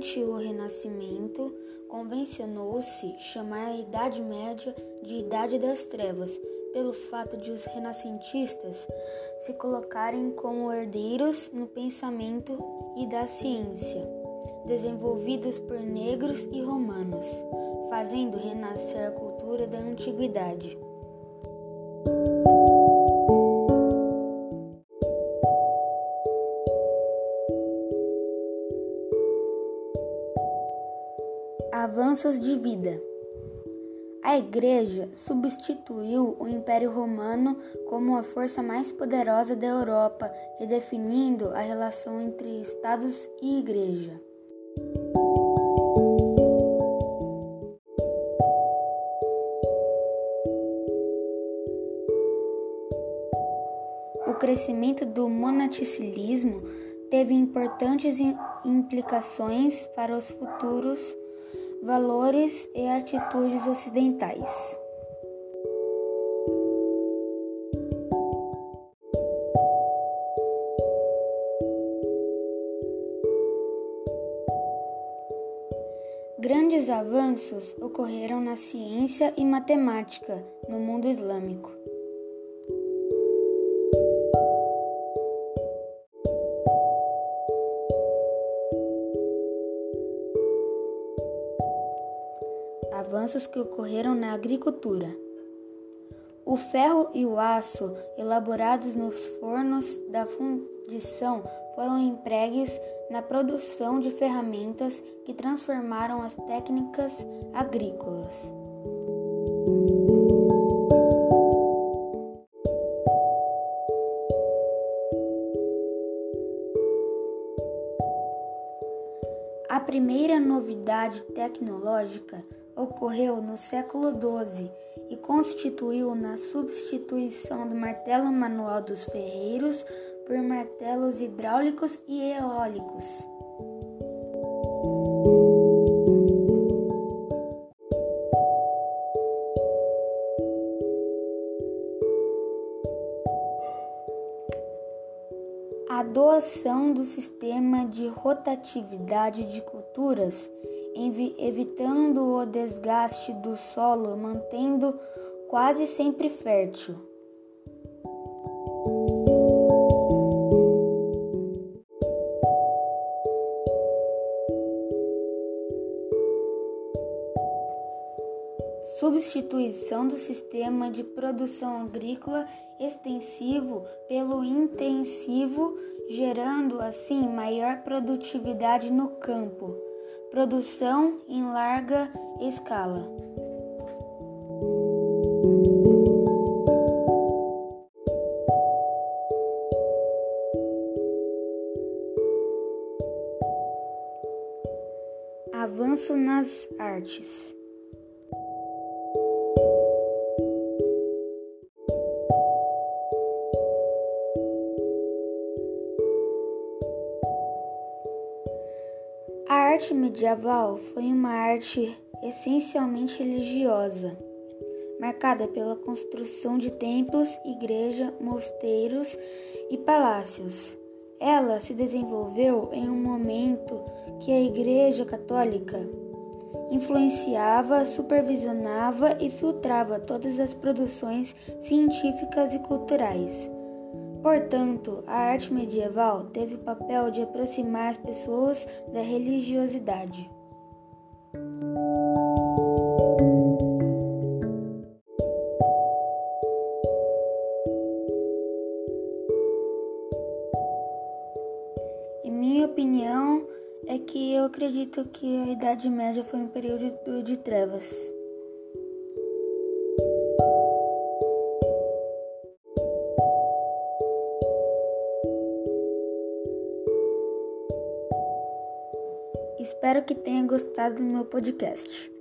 Durante o Renascimento, convencionou-se chamar a Idade Média de Idade das Trevas, pelo fato de os renascentistas se colocarem como herdeiros no pensamento e da ciência, desenvolvidos por negros e romanos, fazendo renascer a cultura da antiguidade. Avanços de vida. A Igreja substituiu o Império Romano como a força mais poderosa da Europa, redefinindo a relação entre Estados e Igreja. O crescimento do monasticismo teve importantes implicações para os futuros valores e atitudes ocidentais. Grandes avanços ocorreram na ciência e matemática no mundo islâmico. Avanços que ocorreram na agricultura. O ferro e o aço elaborados nos fornos da fundição foram empregues na produção de ferramentas que transformaram as técnicas agrícolas. A primeira novidade tecnológica ocorreu no século XII e constituiu na substituição do martelo manual dos ferreiros por martelos hidráulicos e eólicos. A doação do sistema de rotatividade de culturas evitando o desgaste do solo, mantendo quase sempre fértil. Substituição do sistema de produção agrícola extensivo pelo intensivo, gerando assim maior produtividade no campo Produção em larga escala. Avanço nas artes. Arte medieval foi uma arte essencialmente religiosa, marcada pela construção de templos, igrejas, mosteiros e palácios. Ela se desenvolveu em um momento que a Igreja Católica influenciava, supervisionava e filtrava todas as produções científicas e culturais. Portanto, a arte medieval teve o papel de aproximar as pessoas da religiosidade. Em minha opinião, é que eu acredito que a Idade Média foi um período de trevas. Espero que tenha gostado do meu podcast.